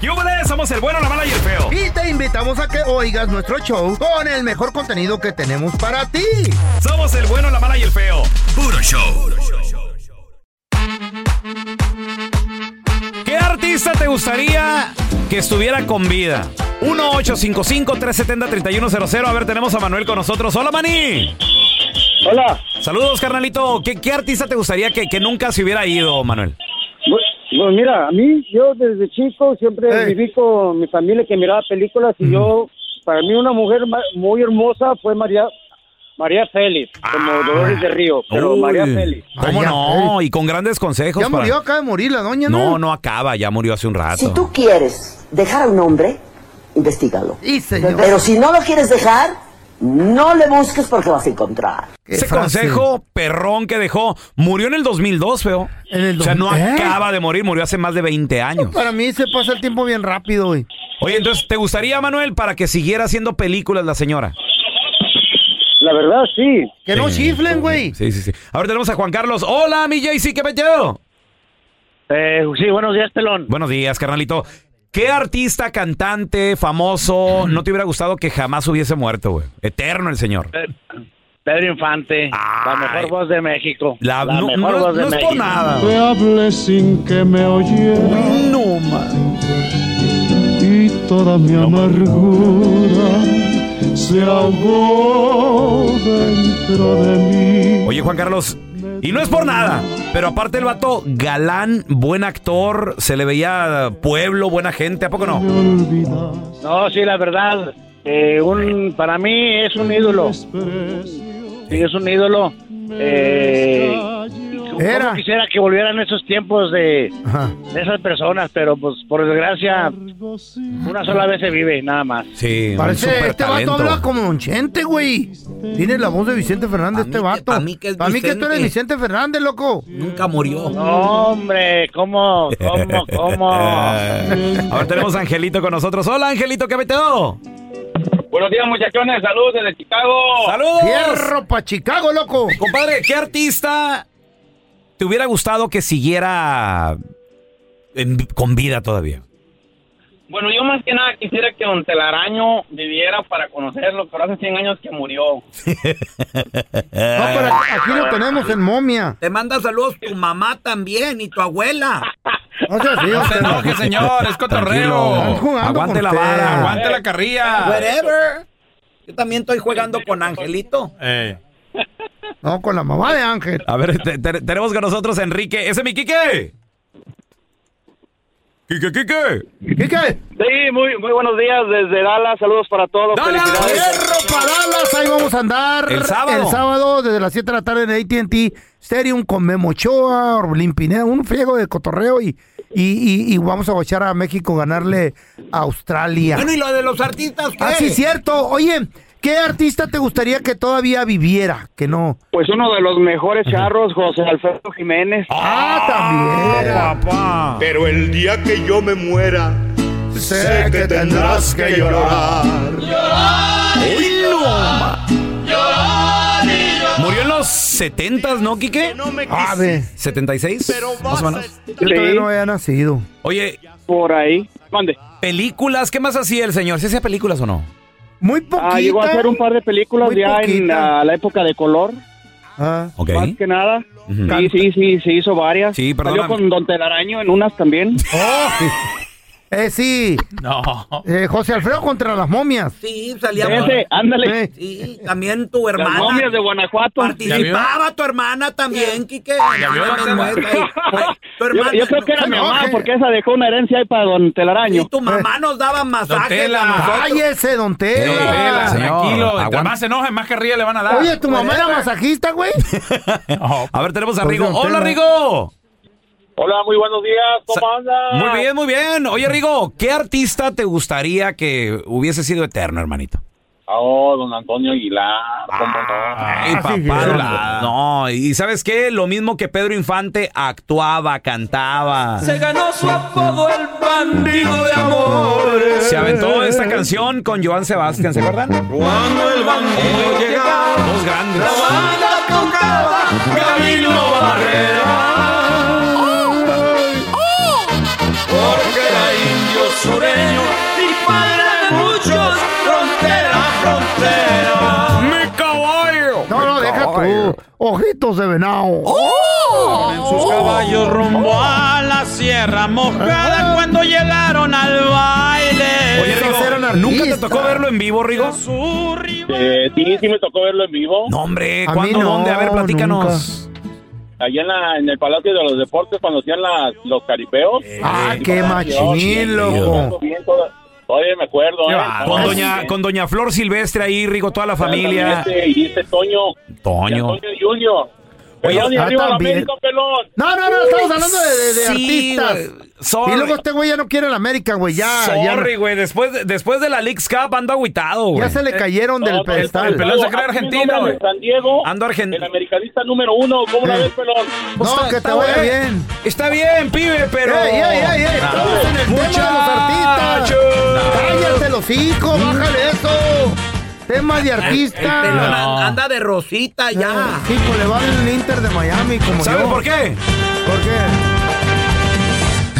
¡Yúbales! Somos el bueno, la mala y el feo. Y te invitamos a que oigas nuestro show con el mejor contenido que tenemos para ti. Somos el bueno, la mala y el feo. Puro show. ¿Qué artista te gustaría que estuviera con vida? 1-855-370-3100. A ver, tenemos a Manuel con nosotros. ¡Hola, Mani! Hola. Saludos, carnalito. ¿Qué, qué artista te gustaría que, que nunca se hubiera ido, Manuel? Pues, mira, a mí, yo desde chico siempre viví con mi familia que miraba películas y yo, para mí una mujer muy hermosa fue María María Félix, como Dolores de Río, pero Uy, María Félix. ¿Cómo María no? Y con grandes consejos. Ya para- murió, acaba de morir la doña, ¿no? No, no acaba, ya murió hace un rato. Si tú quieres dejar a un hombre, investigalo. Y señor. Pero si no lo quieres dejar, no le busques porque vas a encontrar. Qué Ese consejo perrón que dejó murió en el 2002, feo. En el o sea, no 2000, ¿eh? acaba de morir, murió hace más de 20 años. Para mí se pasa el tiempo bien rápido, güey. Oye, entonces, ¿te gustaría, Manuel, para que siguiera haciendo películas la señora? La verdad, sí. Que no chiflen, güey. Sí, sí, sí. Ahora tenemos a Juan Carlos. Hola, mi JC, ¿qué pedo? Eh, sí, buenos días, Pelón. Buenos días, carnalito. ¿Qué artista, cantante, famoso no te hubiera gustado que jamás hubiese muerto, güey? Eterno el señor. Pedro Infante, la mejor voz de México. La- no no- no es por nada. Te hablé sin que me oyera No, man. y toda mi amargura se ahogó dentro de mí. Oye, Juan Carlos, y no es por nada, pero aparte el vato, galán, buen actor, se le veía pueblo, buena gente, ¿a poco no? No, sí, la verdad, eh, un, para mí es un ídolo. Sí, es un ídolo. Eh, ¿cómo Era. quisiera que volvieran esos tiempos de, esas personas, pero pues por desgracia una sola vez se vive, nada más. Sí, un Parece, este vato habla como Don Chente, güey. Tiene la voz de Vicente Fernández, este vato. pa' mí que es Pa' mí que tú eres Vicente. Fernández, loco. Nunca murió. No, hombre, ¿cómo, cómo, cómo? Ahora tenemos a Angelito con nosotros. Hola, Angelito, ¿qué meteo? Buenos días, muchachones. Saludos desde Chicago. ¡Saludos! Fierro pa' Chicago, loco. Compadre, ¿qué artista te hubiera gustado que siguiera en- con vida todavía? Bueno, yo más que nada quisiera que Don Telaraño viviera para conocerlo, pero hace 100 años que murió. No, pero aquí lo tenemos en momia. Te manda saludos tu mamá también y tu abuela. No seas así, usted, no. señor, es Tranquilo. Están jugando Aguante la vara. Aguante la carrilla. Whatever. Yo también estoy jugando con Angelito. Eh, No, con la mamá de Ángel. A ver, te- te- tenemos con nosotros a Enrique. ¡Ese es mi Quique! ¡Quique, Quique! ¿Qué Sí, muy, muy buenos días desde Dallas. Saludos para todos. ¡Dallas! Felicidades. Fierro para Dallas, ahí vamos a andar. El sábado. El sábado, desde las 7 de la tarde en AT&T Stadium con Memo Ochoa, Orbelín Pineda, un friego de cotorreo y, y, y, y vamos a guachar a México ganarle a Australia. Bueno, ¿y lo de los artistas qué? Ah, sí, cierto. Oye, ¿qué artista te gustaría que todavía viviera? Que no. Pues uno de los mejores charros, José Alfredo Jiménez. Ah, también. papá! Pero el día que yo me muera, sé que tendrás que llorar. Murió en los 70s, ¿no, Quique? A ver, ¿76? Más o menos. yo todavía no había nacido. Oye, Por ahí. Mande. películas, ¿qué más hacía el señor? ¿Sí hacía películas o no? Muy poquita. Ah, llegó a hacer un par de películas Muy ya en ah, la época de color, Ah, Ok. más que nada. Ujú. Sí, sí, sí, se hizo varias. Sí, Salió perdóname. con Don Telaraño en unas también. Oh, eh, sí. No. Eh, José Alfredo contra las momias. Sí, salía. Ese, ándale. Eh, Sí, también tu Las hermana. momias de Guanajuato. Participaba tu hermana también, Quique. Ahí. Pues, Tu Yo, hermana. yo creo que era mi mamá, que- porque esa dejó una herencia ahí para Don Telaraño. Y tu mamá nos daba masajes. Cállese, don Tela. Eh, Tela, señor, tranquilo. Entre más se enojen, más carrilla le van a dar. Oye, ¿tu mamá era masajista, güey? No, A ver, tenemos a Pues, Rigo. don ¡Hola. Rigo! Hola, muy buenos días. ¿Cómo andas? Muy bien, muy bien. Oye, Rigo, ¿qué artista te gustaría que hubiese sido eterno, hermanito? Oh, don Antonio Aguilar. ¿Cómo Ay, Ah, sí, papá. No, y ¿sabes qué? Lo mismo que Pedro Infante actuaba, cantaba. Se ganó su apodo el bandido de amor. Se aventó esta canción con Joan Sebastián, ¿se acuerdan? Cuando el bandido llegaba, Dos grandes. la banda tocaba Camino Barrera. Sureño y padre de muchos, frontera, frontera. ¡Mi caballo! No, no, deja tú. Ojitos de venado. En sus caballos rumbo a la sierra mojada cuando llegaron al baile. Oye, Rigo, ¿nunca te tocó verlo en vivo, Rigo? Eh, sí, sí me tocó verlo en vivo. No, hombre, ¿cuándo? no, ¿Dónde? A ver, platícanos. Allá en, la, en el Palacio de los Deportes, cuando hacían las, los caripeos. Ah, qué machín, loco. Todavía me acuerdo. ¿eh? Con doña, con doña Flor Silvestre ahí, Rigo, toda la familia. Este, y este Toño. Toño. Toño Junior. Oye, ah, arriba la también. América, pelón. No, no, no, estamos hablando de, de- de Sí, artistas. Y luego este güey ya no quiere la América, güey. Ya, Sorry, güey. Después, de- después de la Leagues Cup ando agüitado, güey. ya se le cayeron del No, pedestal. el pelón se cree argentino, güey. en San Diego. Ando argentino. El americanista número uno. ¿Cómo la Eh. ves, pelón? Pues No, está- que está te vaya bueno. bien. Está bien, pibe, pero. ¡Ey, ey, ey! ey! Estamos en el tema de los artistas. ¡Cállate los hijos! ¡Bájale eso! Tema de artista. El pelón anda de rosita ya. Sí, pues le va el Inter de Miami como ¿Sabes yo. por qué? ¿Por qué?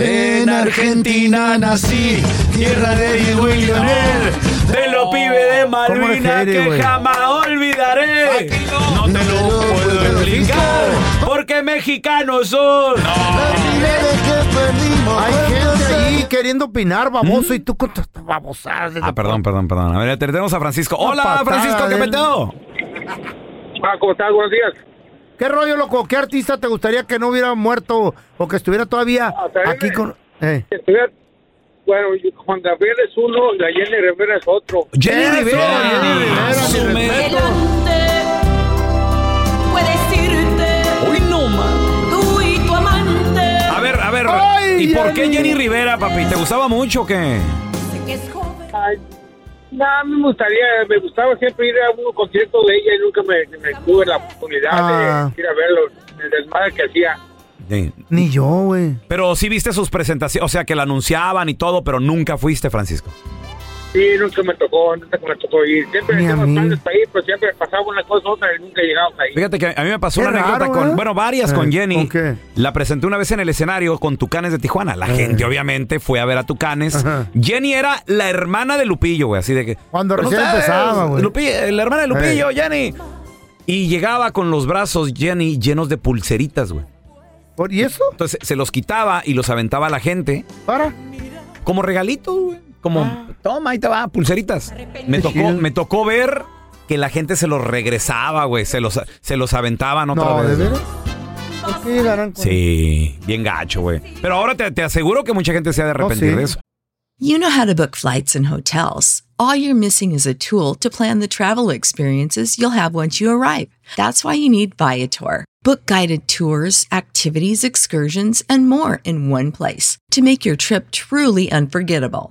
En Argentina nací, tierra de Diego y Leonel. De los pibes de Malvinas que jamás olvidaré. No te lo puedo explicar. Porque mexicanos son. Hay gente ahí queriendo opinar, baboso, y tú con tus babosadas. Ah, perdón, perdón, perdón. A ver, te- tenemos a Francisco. Hola, patada Francisco, ¿qué del- peteo? Ah, ¿cómo estás? Buenos días. ¿Qué rollo, loco? ¿Qué artista te gustaría que no hubiera muerto o que estuviera todavía Ah, aquí con... Eh. Bueno, Juan Gabriel es uno y la Jenny Rivera es otro. Jenny Rivera. Jenny Rivera, A ver. Ay, ¿Y por qué Jenny. Rivera, papi? ¿Te gustaba mucho o qué? Ay, no, a mí me gustaría, me gustaba siempre ir a un concierto de ella y nunca me, me tuve la oportunidad Ah. de ir a verlo, el desmadre que hacía. Sí. Ni yo, güey. Pero sí viste sus presentaciones, o sea, que la anunciaban y todo, pero nunca fuiste, Francisco. Sí, nunca me tocó, nunca me tocó ir. Siempre Ni a hacíamos mí. planes para ir, pero siempre pasaba una cosa u otra y nunca llegamos ahí. Fíjate que a mí me pasó Qué una anécdota raro, con, ¿eh? bueno, varias Eh, con Jenny. ¿con qué? La presenté una vez en el escenario con Tucanes de Tijuana. La Eh. gente, obviamente, fue a ver a Tucanes. Ajá. Jenny era la hermana de Lupillo, güey, así de que. Cuando "¿Cómo recién empezaba, güey. La hermana de Lupillo, Jenny. Y llegaba con los brazos, Jenny, llenos de pulseritas, güey. ¿Por- ¿Y eso? Entonces se los quitaba y los aventaba a la gente ¿Para? como regalitos, güey. Como, toma, ahí te va, pulseritas. Me tocó, chido. me tocó ver que la gente se los regresaba, güey. Se los, se los aventaban otra No, ¿de vez. veras? ¿Por qué llegarán con Sí, bien gacho, güey. Pero ahora te, te aseguro que mucha gente se ha de arrepentir sí. de eso. You know how to book flights and hotels. All you're missing is a tool to plan the travel experiences you'll have once you arrive. That's why you need Viator. Book guided tours, activities, excursions, and more in one place to make your trip truly unforgettable.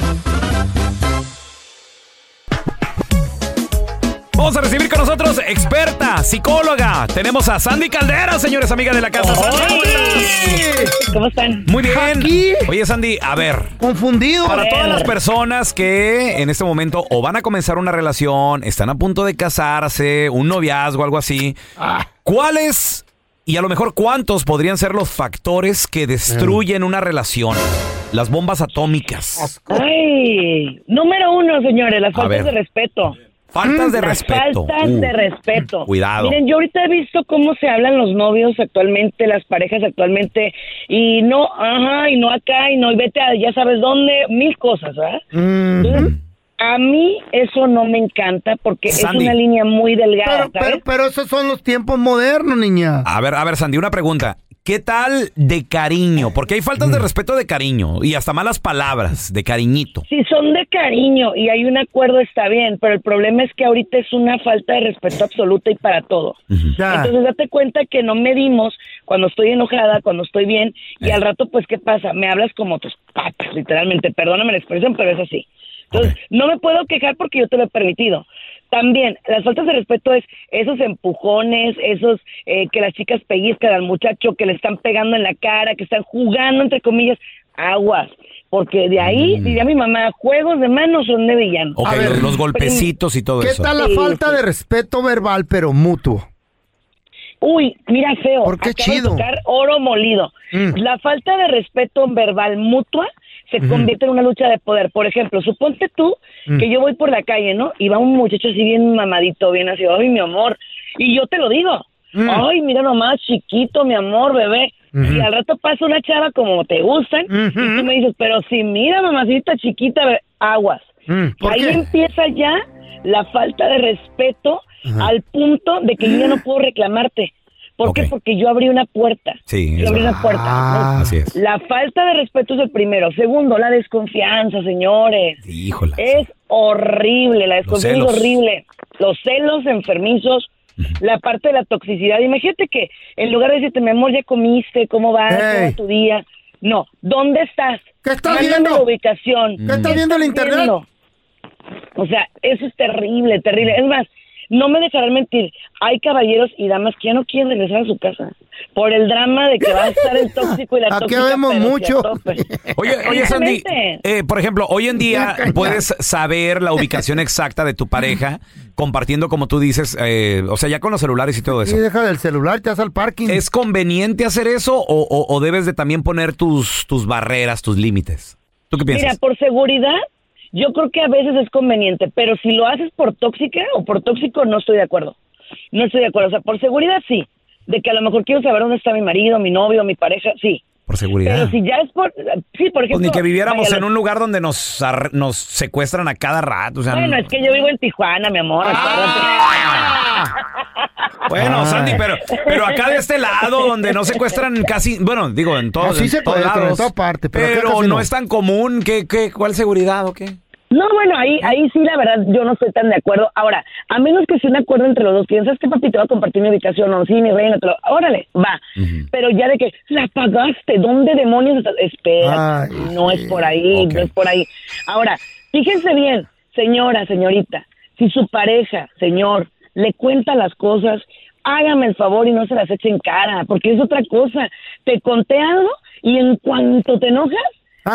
Vamos a recibir con nosotros experta, psicóloga. Tenemos a Sandy Caldera, señores, amiga de la casa. Sandy, ¿cómo están? Muy bien. Aquí. Oye, Sandy, a ver. Confundido. Para todas las personas que en este momento o van a comenzar una relación, están a punto de casarse, un noviazgo, algo así, ¿cuáles y a lo mejor cuántos podrían ser los factores que destruyen una relación? Las bombas atómicas. Ay, número uno, señores, las faltas de respeto. Faltas de Las respeto. Faltas Uh, de respeto. Cuidado. Miren, yo ahorita he visto cómo se hablan los novios actualmente, las parejas actualmente, y no, ajá, y no acá, y no, y vete a ya sabes dónde, mil cosas, ¿verdad? Entonces, a mí eso no me encanta porque Sandy. es una línea muy delgada, Pero, ¿sabes? pero, pero esos son los tiempos modernos, niña. A ver, a ver, Sandy, una pregunta. ¿Qué tal de cariño? Porque hay faltas de respeto de cariño y hasta malas palabras de cariñito. Si son de cariño y hay un acuerdo está bien, pero el problema es que ahorita es una falta de respeto absoluta y para todo. Entonces date cuenta que no medimos cuando estoy enojada, cuando estoy bien y Eh. al rato pues ¿qué pasa? Me hablas como tus patas, literalmente, perdóname la expresión, pero es así. Entonces, no me puedo quejar porque yo te lo he permitido. También, las faltas de respeto es esos empujones, esos eh, que las chicas pellizcan al muchacho, que le están pegando en la cara, que están jugando, entre comillas, aguas. Porque de ahí, diría mi mamá, juegos de manos son de villano. Ok, los, los golpecitos y todo ¿Qué eso. tal la Sí, falta sí. de respeto verbal, pero mutuo? Uy, mira feo. ¿Por qué acabo chido? de tocar oro molido. Mm. La falta de respeto verbal mutua se convierte en una lucha de poder. Por ejemplo, suponte tú Mm. que yo voy por la calle, ¿no? Y va un muchacho así bien mamadito, bien así, ay, mi amor. Y yo te lo digo. Mm. Ay, mira nomás, chiquito, mi amor, bebé. Y al rato pasa una chava como te gustan y tú me dices, pero si mira, mamacita chiquita, bebé, aguas. Mm, ¿por Ahí qué? empieza ya la falta de respeto al punto de que yo ya no puedo reclamarte. ¿Por qué? Porque yo abrí una puerta. Sí, Yo abrí una puerta. Ah. ¿no? Así es. La falta de respeto es el primero. Segundo, la desconfianza, señores. Híjola. Es horrible, la desconfianza es horrible. Los celos enfermizos, la parte de la toxicidad. Imagínate que en lugar de decirte, mi amor, ya comiste, ¿cómo va? ¿Cómo va Ey. tu día? No, ¿dónde estás? ¿Qué estás Mándame viendo? la ubicación. ¿Qué estás viendo en el internet? viendo? O sea, eso es terrible, terrible. Es más, no me dejarán mentir. Hay caballeros y damas que ya no quieren regresar a su casa por el drama de que va a estar el tóxico y la Aquí tóxica. vemos pero sí a mucho. Oye, oye Sandy, eh, por ejemplo, hoy en día puedes saber la ubicación exacta de tu pareja compartiendo, como tú dices, eh, o sea, ya con los celulares y todo Sí, eso. deja del celular, te vas al parking. ¿Es conveniente hacer eso o, o- o debes de también poner tus, tus barreras, tus límites? ¿Tú qué Mira, piensas? por seguridad, yo creo que a veces es conveniente, pero si lo haces por tóxica o por tóxico, no estoy de acuerdo. No estoy de acuerdo. O sea, por seguridad sí, de que a lo mejor quiero saber dónde está mi marido, mi novio, mi pareja, sí. Por seguridad. Pero si ya es por, sí, por Pues ejemplo. ni que viviéramos vaya, en un lugar donde nos, nos secuestran a cada rato. O sea, Bueno, no- es que yo vivo en Tijuana, mi amor. Bueno. Sandy, pero, pero acá de este lado, donde no secuestran casi, bueno, digo, en, en se todos lados. en toda parte, pero pero no. no. es tan común. ¿Qué, qué, ¿Cuál seguridad o qué? No, bueno, ahí, ahí sí, la verdad, yo no estoy tan de acuerdo. Ahora, a menos que sea un acuerdo entre los dos, piensas que papi te va a compartir mi ubicación o sí, mi reina, te lo, órale, va. Pero ya de que la pagaste, ¿dónde demonios estás? Espera, no es por ahí, no es por ahí. Ahora, fíjense bien, señora, señorita, si su pareja, señor, le cuenta las cosas, hágame el favor y no se las eche en cara, porque es otra cosa. Te conté algo y en cuanto te enojas,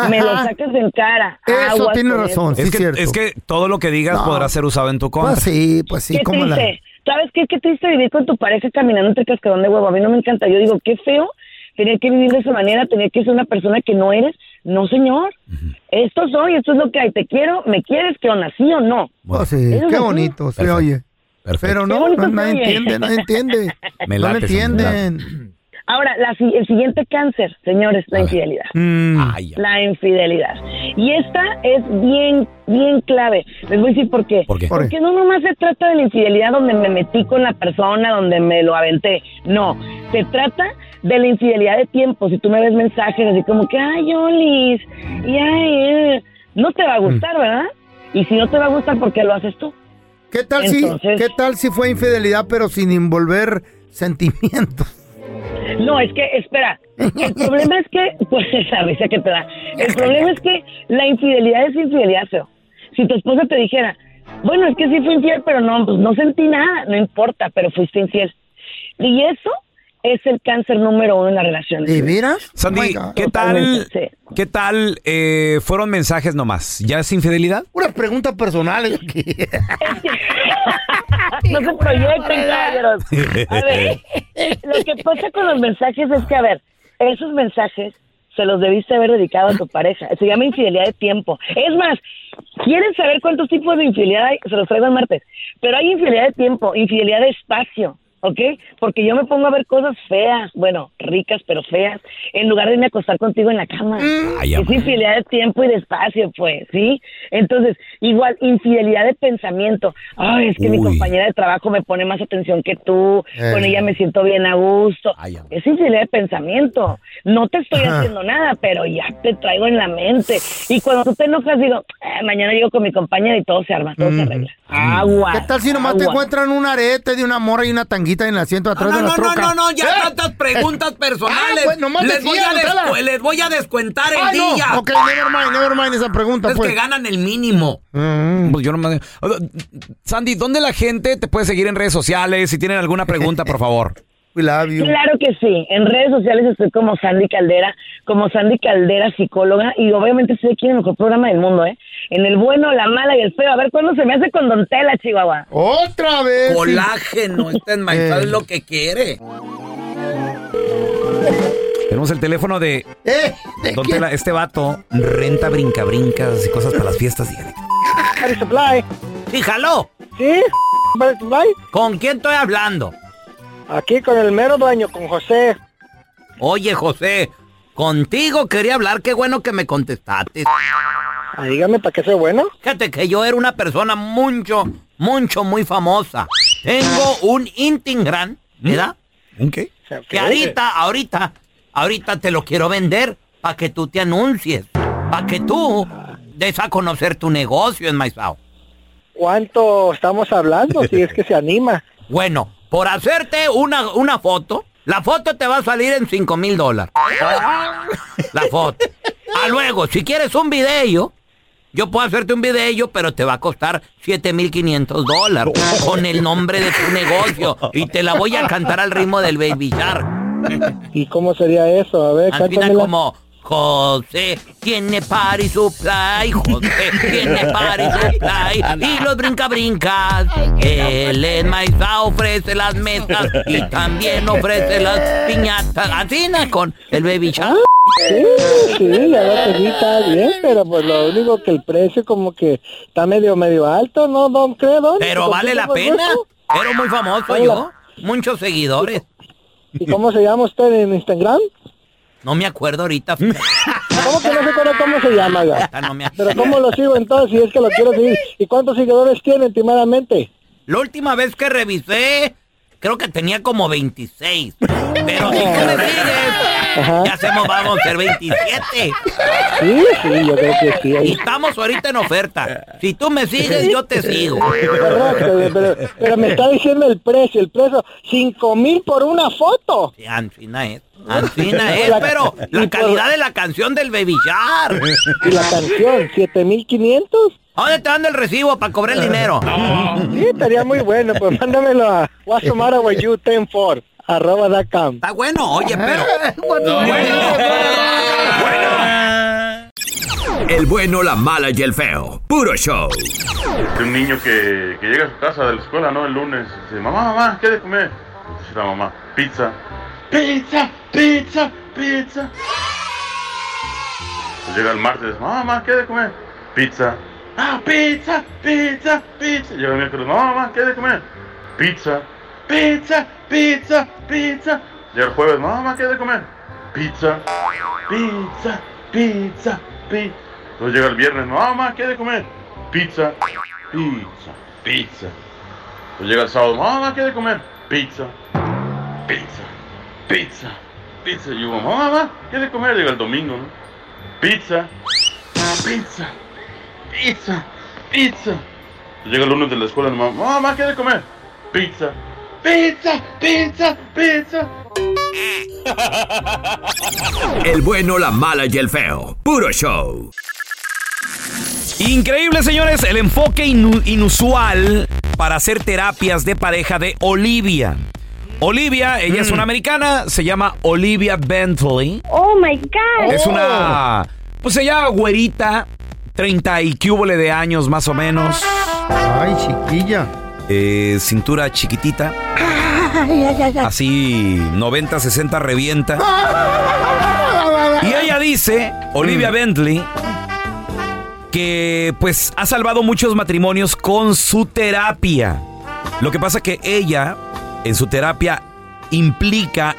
me lo sacas en cara. Eso Aguas tiene razón, eso. sí, es, que, cierto. es que todo lo que digas No. podrá ser usado en tu contra. Pues sí, pues sí, qué como la... ¿Sabes qué? Qué triste vivir con tu pareja caminando entre cascadón de huevo. A mí no me encanta. Yo digo, qué feo tener que vivir de esa manera, tener que ser una persona que no eres. No, señor. Esto soy, esto es lo que hay. Te quiero, me quieres, que onda, sí o no. Pues sí, qué bonito, se oye. Pero Qué no, no, nadie entiende, nadie entiende. Me late, entienden. Ahora, la el siguiente cáncer, señores, la infidelidad. Mm. Ay. La infidelidad. Y esta es bien, bien clave. Les voy a decir por qué. ¿Por qué? Porque no nomás se trata de la infidelidad donde me metí con la persona, donde me lo aventé. No, se trata de la infidelidad de tiempo. Si tú me ves mensajes así como que, ay, Olis, y ay, eh", no te va a gustar, ¿verdad? Y si no te va a gustar, ¿por qué lo haces tú? ¿Qué tal Entonces- si, qué tal si fue infidelidad pero sin envolver sentimientos? No, es que, espera, el problema es que, pues esa risa que te da, el problema es que la infidelidad es infidelidad, feo. Si tu esposa te dijera, bueno, es que sí fui infiel, pero no, pues no sentí nada, no importa, pero fuiste infiel. Y eso es el cáncer número uno en la relación. ¿De veras? Sandy, Oh. ¿qué tal, sí. qué tal eh, fueron mensajes nomás? ¿Ya es infidelidad? Unas preguntas personales aquí. no se proyecten, caballeros. A ver, lo que pasa con los mensajes es que, a ver, esos mensajes se los debiste haber dedicado a tu pareja. Se llama infidelidad de tiempo. Es más, ¿quieren saber cuántos tipos de infidelidad hay? Se los traigo el martes. Pero hay infidelidad de tiempo, infidelidad de espacio. ¿Ok? Porque yo me pongo a ver cosas feas, bueno, ricas pero feas, en lugar de irme a acostar contigo en la cama. Ay, es infidelidad de tiempo y de espacio, pues, ¿sí? Entonces, igual, infidelidad de pensamiento. Ay, es que mi compañera de trabajo me pone más atención que tú, Eh. con ella me siento bien a gusto. Ay, es infidelidad de pensamiento. No te estoy Ajá. haciendo nada, pero ya te traigo en la mente. Y cuando tú te enojas, digo, "Eh, mañana llego con mi compañera y todo se arma, todo se arregla. Agua. ¿Qué tal si nomás te encuentran un arete de una mora y una tanguita en el asiento atrás de la troca? ya tantas preguntas personales. Ah, pues, nomás les, decía, voy a descu- les voy a descuentar el Ah, no. día. Ok, never mind, never mind esa pregunta, Es pues. que ganan el mínimo. Mm. Pues yo no me- Sandy, ¿dónde la gente te puede seguir en redes sociales? Si tienen alguna pregunta, por favor. We love you. Claro que sí. En redes sociales estoy como Sandy Caldera, como Sandy Caldera, psicóloga, y obviamente estoy aquí en el mejor programa del mundo, ¿eh? En el bueno, la mala y el feo. A ver cuándo se me hace con Don Tela, Chihuahua. Otra vez. Colágeno, este es Eh. lo que quiere. Tenemos el teléfono de Eh, ¿de Don quién? Tela. Este vato renta brinca-brincas y cosas para las fiestas. Dígale. Supply. Sí, jaló. ¿Sí? Money Supply. ¿Con quién estoy hablando? Aquí con el mero dueño, con José. Oye, José, contigo quería hablar. Qué bueno que me contestaste. Ah, dígame, ¿para qué soy bueno? Fíjate que yo era una persona mucho, mucho, muy famosa. Tengo un Intingran, ¿verdad? ¿Un qué? Que ahorita, ahorita, ahorita te lo quiero vender para que tú te anuncies. Para que tú des a conocer tu negocio en Maizao. ¿Cuánto estamos hablando? Si es que se anima. Bueno, por hacerte una, una foto, la foto te va a salir en 5 mil dólares. La foto. Ah, luego, si quieres un video, yo puedo hacerte un video, pero te va a costar 7 mil 500 dólares con el nombre de tu negocio y te la voy a cantar al ritmo del Baby Shark. ¿Y cómo sería eso? A ver, Al final como José tiene party supply, José tiene party supply y los brinca brincas. Él en Maiza ofrece las mesas y también ofrece las piñatas. Así na, con el baby shark. Sí, sí, ya lo que sí está bien, pero pues lo único que el precio como que está medio, medio alto, ¿no, don creo, don? Pero vale la pena. Pero muy famoso Vale yo. Muchos seguidores. ¿Y cómo se llama usted en Instagram? No me acuerdo ahorita. ¿Cómo que no se acuerda cómo se llama, oiga? no me Pero ¿cómo lo sigo entonces si es que lo quiero seguir? ¿Y cuántos seguidores tiene últimamente? La última vez que revisé, creo que tenía como 26. Pero si tú me sigues, ya hacemos, vamos a ser 27. Sí, sí, yo creo que sí. Y estamos ahorita en oferta. Si tú me sigues, yo te sigo. Correcto, pero, pero me está diciendo el precio, el precio, cinco mil por una foto. Sí, Ancina es. Ancina es, pero la calidad de la canción del Baby Shark. ¿Y la canción? ¿Siete mil quinientos? ¿A dónde te dando el recibo para cobrar el dinero? Sí, estaría muy bueno, pues mándamelo a What's the matter with you 104 arroba dot com. Está bueno, oye, pero... El bueno, la mala y el feo. Puro show. De un niño que, que llega a su casa de la escuela, ¿no? El lunes. Dice, mamá, mamá, ¿qué de comer? Dice la mamá, pizza. Pizza, pizza, pizza. Llega el martes, mamá, mamá, ¿qué de comer? Pizza. Ah, pizza, pizza, pizza. Llega el miércoles, mamá, mamá, ¿qué de comer? Pizza. Pizza, pizza, pizza. Llega el jueves, mamá, ¿qué de comer? Pizza. Pizza, pizza, pizza. Entonces llega el viernes, mamá, mamá, ¿qué de comer? Pizza, pizza, pizza. Entonces llega el sábado, mamá, mamá, ¿qué de comer? Pizza, pizza, pizza, pizza. Y yo, mamá, mamá, ¿qué de comer? Llega el domingo, ¿no? Pizza, pizza, pizza, pizza. Entonces llega el lunes de la escuela, mamá, mamá, ¿qué de comer? Pizza, pizza, pizza, pizza. El bueno, la mala y el feo. Puro show. Increíble, señores, el enfoque inu- inusual para hacer terapias de pareja de Olivia. Olivia, ella es una americana, se llama Olivia Bentley. Oh my God. Es una, pues ella güerita, 30 y cúbole de años más o menos. Ay, chiquilla. Eh, cintura chiquitita, así 90, 60 revienta. Y ella dice, Olivia Bentley, que pues ha salvado muchos matrimonios con su terapia. Lo que pasa que ella, en su terapia, implica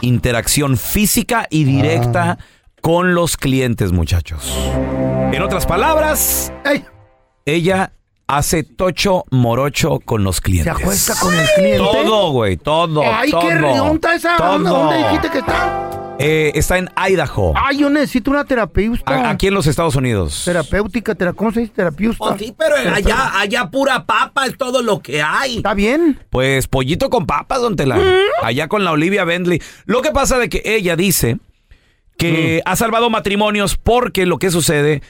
interacción física y directa con los clientes, muchachos. En otras palabras, ella hace tocho morocho con los clientes. Se acuesta con el cliente. Todo, güey, todo. Ay, todo, qué redonda esa. ¿Dónde, todo. dónde dijiste que está? Eh, está en Idaho, Ay, yo necesito una terapeuta. a- aquí en los Estados Unidos. Terapéutica, tera- ¿cómo se dice terapeuta? Pues sí, pero allá, allá pura papa es todo lo que hay. ¿Está bien? Pues pollito con papas, don Tela. Allá con la Olivia Bentley. Lo que pasa de que ella dice que ha salvado matrimonios porque lo que sucede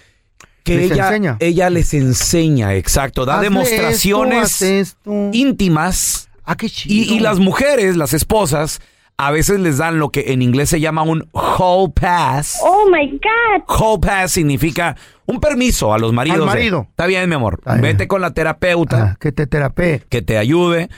que Les ella, enseña. ella les enseña, exacto, da Hazle demostraciones esto, íntimas. Ah, qué Y, chido. y las mujeres, las esposas, a veces les dan lo que en inglés se llama un hall pass. Oh my God. Hall pass significa un permiso a los maridos. Al de, marido. Está bien, mi amor. bien. Vete con la terapeuta Ah, que te terapee. que te ayude.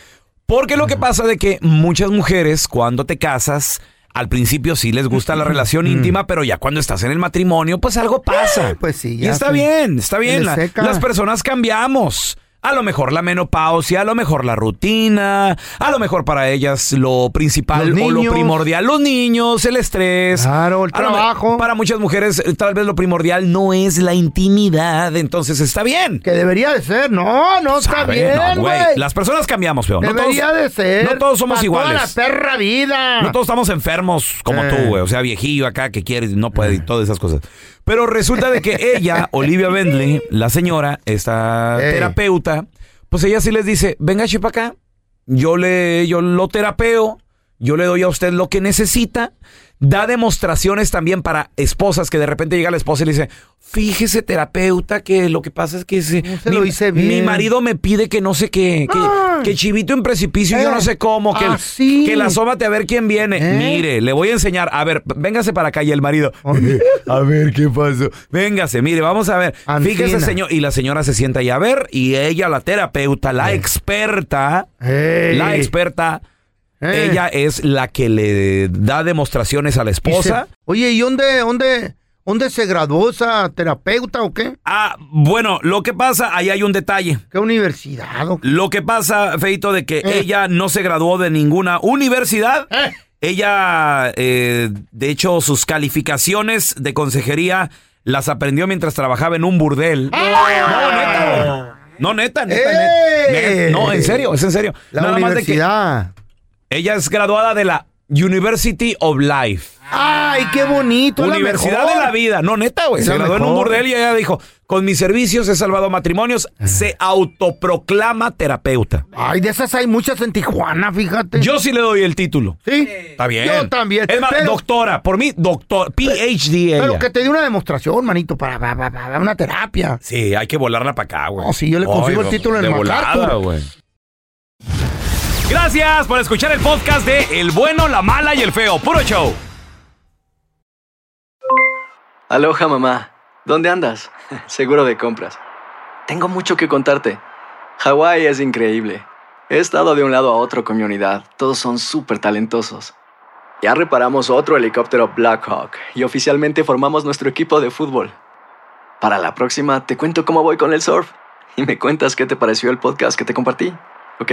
Porque lo que pasa de que muchas mujeres cuando te casas, al principio sí les gusta la relación íntima, pero ya cuando estás en el matrimonio, pues algo pasa. Pues sí, Y ya está se- bien, está bien. La- las personas cambiamos. A lo mejor la menopausia, a lo mejor la rutina, a lo mejor para ellas lo principal Los o lo niños. primordial, los niños, el estrés. Claro, el A lo me- trabajo. Para muchas mujeres eh, tal vez lo primordial no es la intimidad, entonces está bien. Que debería de ser. No, no está ¿Sabe? bien, No, güey. güey. Las personas cambiamos, feo. No Debería todos- de ser. No todos somos Pa' iguales. Toda la perra vida. No todos estamos enfermos como Eh. tú, güey. O sea, viejillo acá que quiere y no puede y todas esas cosas. Pero resulta de que ella, Olivia Bentley, la señora, esta Ey. terapeuta, pues ella sí les dice, venga, chipa acá, yo le, yo lo terapeo, yo le doy a usted lo que necesita. Da demostraciones también para esposas que de repente llega la esposa y le dice, fíjese terapeuta que lo que pasa es que se, se lo hice bien. mi marido me pide que no sé qué, que, chivito en precipicio, yo Eh, no sé cómo, que, así. que la asómate a ver quién viene. ¿Eh? Mire, le voy a enseñar. A ver, véngase para acá y el marido. a ver qué pasó. Véngase, mire, vamos a ver. Fíjese, señor. Y la señora se sienta ahí a ver. Y ella, la terapeuta, la experta, Ey. la experta, Eh. ella es la que le da demostraciones a la Y esposa. se- Oye, ¿y dónde, dónde, dónde se graduó esa terapeuta o qué? Ah, bueno, lo que pasa, ahí hay un detalle. ¿Qué universidad? o qué? Lo que pasa, Feito, de que Eh. ella no se graduó de ninguna universidad. Eh. Ella, de hecho, sus calificaciones de consejería las aprendió mientras trabajaba en un burdel. No, neta. No, neta, neta, ¡Eh! neta. Net- No, en serio, es en serio. La Nada más de que. Ella es graduada de la University of Life. Ay, qué bonito. la Universidad de la vida. No, neta, güey. Se graduó en un burdel y ella dijo, con mis servicios he salvado matrimonios. Se autoproclama terapeuta. Ay, de esas hay muchas en Tijuana, fíjate. Yo sí le doy el título. ¿Sí? Está bien. Yo también. Es más, Pero- doctora. Por mí, doctor. PhD ella. Pero que te dé una demostración, manito, para, para, para- para una terapia. Sí, hay que volarla para acá, güey. No, sí, yo le consigo el título en el volada, güey. Gracias por escuchar el podcast de El Bueno, la Mala y el Feo. Puro show. Aloha mamá, ¿dónde andas? Seguro de compras. Tengo mucho que contarte. Hawái es increíble. He estado de un lado a otro con mi unidad. Todos son súper talentosos. Ya reparamos otro helicóptero Blackhawk y oficialmente formamos nuestro equipo de fútbol. Para la próxima te cuento cómo voy con el surf y me cuentas qué te pareció el podcast que te compartí, ¿ok?